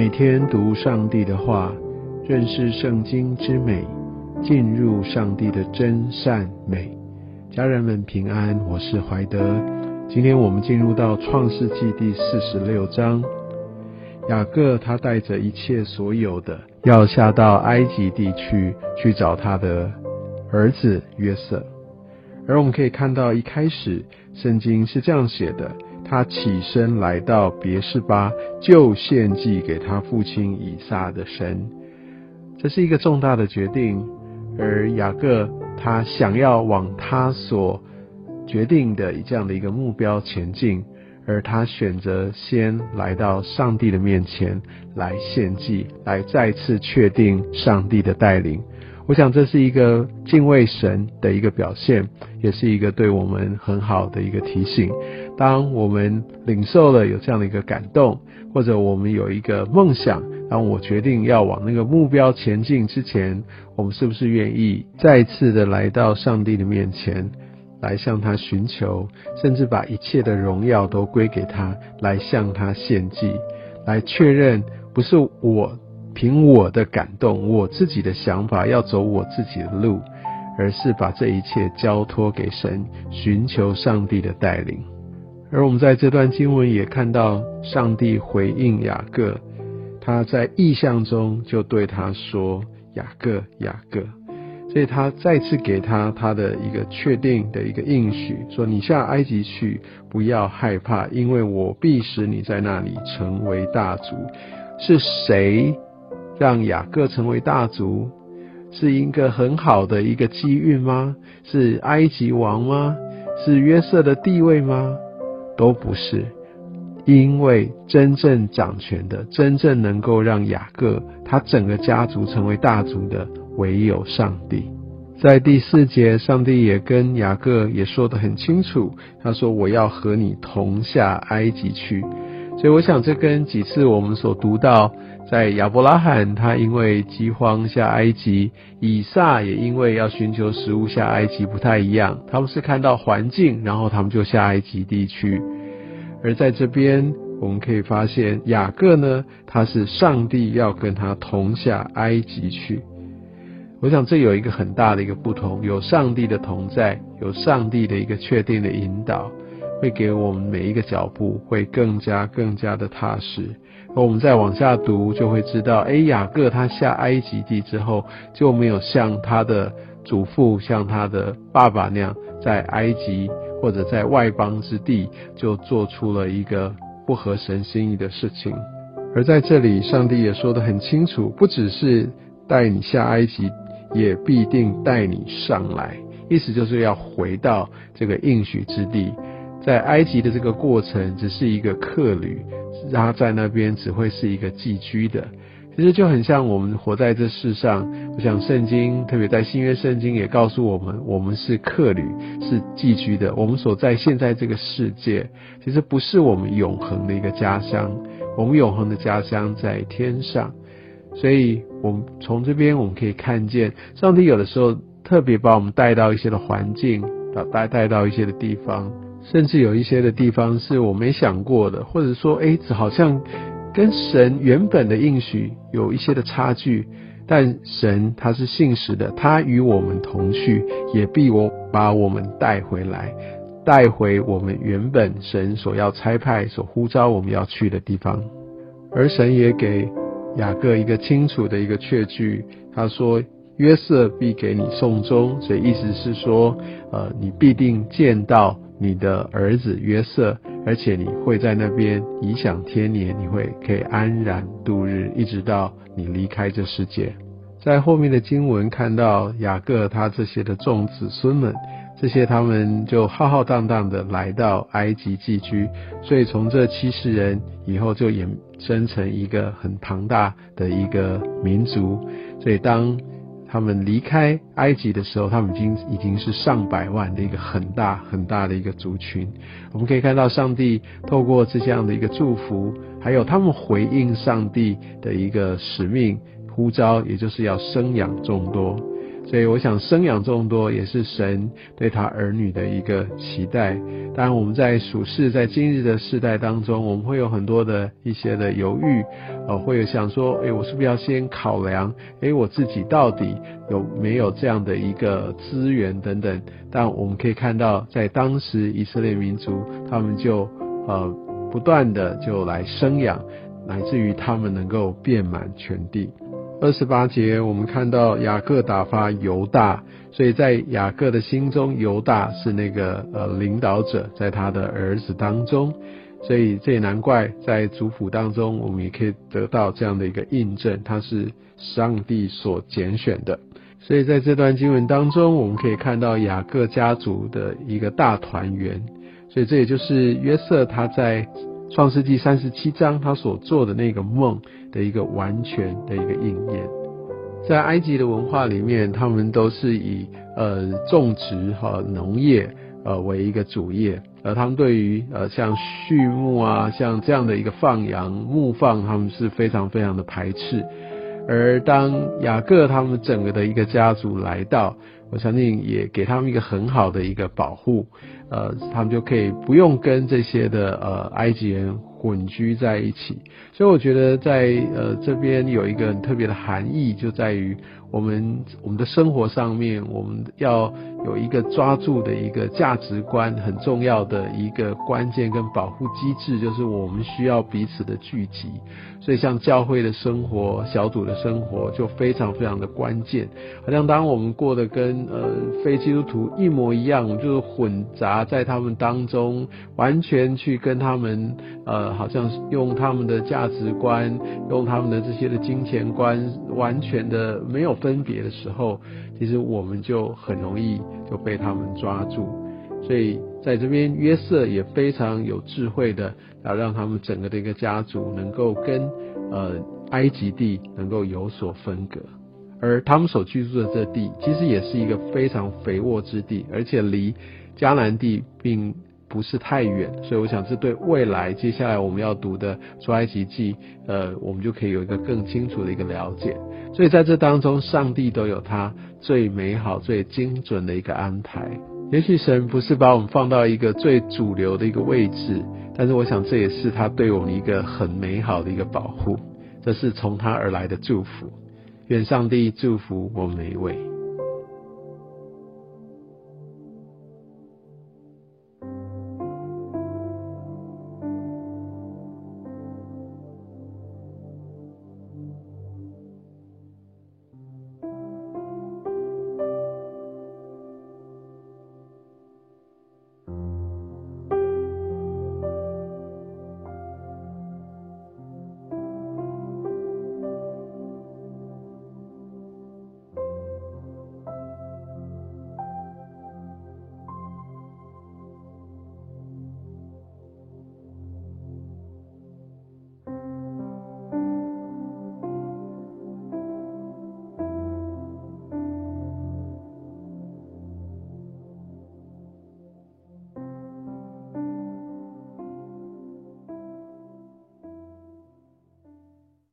每天读上帝的话，认识圣经之美，进入上帝的真善美。家人们平安，我是怀德。今天我们进入到创世纪第四十六章。雅各他带着一切所有的，要下到埃及地区去找他的儿子约瑟。而我们可以看到，一开始圣经是这样写的。他起身来到别是巴，就献祭给他父亲以撒的神。这是一个重大的决定，而雅各他想要往他所决定的这样的一个目标前进，而他选择先来到上帝的面前来献祭，来再次确定上帝的带领。我想这是一个敬畏神的一个表现，也是一个对我们很好的一个提醒。当我们领受了有这样的一个感动，或者我们有一个梦想，当我决定要往那个目标前进之前，我们是不是愿意再次的来到上帝的面前，来向他寻求，甚至把一切的荣耀都归给他，来向他献祭，来确认不是我。凭我的感动，我自己的想法要走我自己的路，而是把这一切交托给神，寻求上帝的带领。而我们在这段经文也看到，上帝回应雅各，他在意象中就对他说：“雅各，雅各。”所以他再次给他他的一个确定的一个应许，说：“你下埃及去，不要害怕，因为我必使你在那里成为大族。”是谁？让雅各成为大族，是一个很好的一个机遇吗？是埃及王吗？是约瑟的地位吗？都不是，因为真正掌权的、真正能够让雅各他整个家族成为大族的，唯有上帝。在第四节，上帝也跟雅各也说得很清楚，他说：“我要和你同下埃及去。”所以，我想这跟几次我们所读到。在亚伯拉罕，他因为饥荒下埃及；以撒也因为要寻求食物下埃及，不太一样。他们是看到环境，然后他们就下埃及地区。而在这边，我们可以发现雅各呢，他是上帝要跟他同下埃及去。我想这有一个很大的一个不同，有上帝的同在，有上帝的一个确定的引导，会给我们每一个脚步会更加更加的踏实。而我们再往下读，就会知道，哎，雅各他下埃及地之后，就没有像他的祖父、像他的爸爸那样，在埃及或者在外邦之地，就做出了一个不合神心意的事情。而在这里，上帝也说得很清楚，不只是带你下埃及，也必定带你上来，意思就是要回到这个应许之地。在埃及的这个过程，只是一个客旅。他在那边只会是一个寄居的，其实就很像我们活在这世上。我想圣经，特别在新约圣经也告诉我们，我们是客旅，是寄居的。我们所在现在这个世界，其实不是我们永恒的一个家乡。我们永恒的家乡在天上，所以我们从这边我们可以看见，上帝有的时候特别把我们带到一些的环境，带带到一些的地方。甚至有一些的地方是我没想过的，或者说，哎，好像跟神原本的应许有一些的差距。但神他是信实的，他与我们同去，也必我把我们带回来，带回我们原本神所要差派、所呼召我们要去的地方。而神也给雅各一个清楚的一个确据，他说：“约瑟必给你送终。”所以意思是说，呃，你必定见到。你的儿子约瑟，而且你会在那边颐享天年，你会可以安然度日，一直到你离开这世界。在后面的经文看到雅各他这些的众子孙们，这些他们就浩浩荡荡的来到埃及寄居，所以从这七十人以后就衍生成一个很庞大的一个民族，所以当。他们离开埃及的时候，他们已经已经是上百万的一个很大很大的一个族群。我们可以看到，上帝透过这样的一个祝福，还有他们回应上帝的一个使命呼召，也就是要生养众多。所以我想生养众多也是神对他儿女的一个期待。当然我们在属世在今日的世代当中，我们会有很多的一些的犹豫，呃，会有想说，诶，我是不是要先考量，诶，我自己到底有没有这样的一个资源等等。但我们可以看到，在当时以色列民族，他们就呃不断的就来生养，乃至于他们能够遍满全地。二十八节，我们看到雅各打发犹大，所以在雅各的心中，犹大是那个呃领导者，在他的儿子当中，所以这也难怪在族谱当中，我们也可以得到这样的一个印证，他是上帝所拣选的。所以在这段经文当中，我们可以看到雅各家族的一个大团圆，所以这也就是约瑟他在。创世纪三十七章，他所做的那个梦的一个完全的一个应验，在埃及的文化里面，他们都是以呃种植和农业呃为一个主业，而他们对于呃像畜牧啊，像这样的一个放羊牧放，他们是非常非常的排斥。而当雅各他们整个的一个家族来到，我相信也给他们一个很好的一个保护。呃，他们就可以不用跟这些的呃埃及人混居在一起，所以我觉得在呃这边有一个很特别的含义，就在于我们我们的生活上面，我们要有一个抓住的一个价值观，很重要的一个关键跟保护机制，就是我们需要彼此的聚集。所以像教会的生活、小组的生活就非常非常的关键。好像当我们过得跟呃非基督徒一模一样，就是混杂在他们当中，完全去跟他们呃，好像用他们的价值观、用他们的这些的金钱观，完全的没有分别的时候，其实我们就很容易就被他们抓住。所以在这边约瑟也非常有智慧的。要让他们整个的一个家族能够跟呃埃及地能够有所分隔，而他们所居住的这地其实也是一个非常肥沃之地，而且离迦南地并不是太远，所以我想这对未来接下来我们要读的出埃及记，呃，我们就可以有一个更清楚的一个了解。所以在这当中，上帝都有他最美好、最精准的一个安排。也许神不是把我们放到一个最主流的一个位置。但是我想，这也是他对我们一个很美好的一个保护，这是从他而来的祝福。愿上帝祝福我们每一位。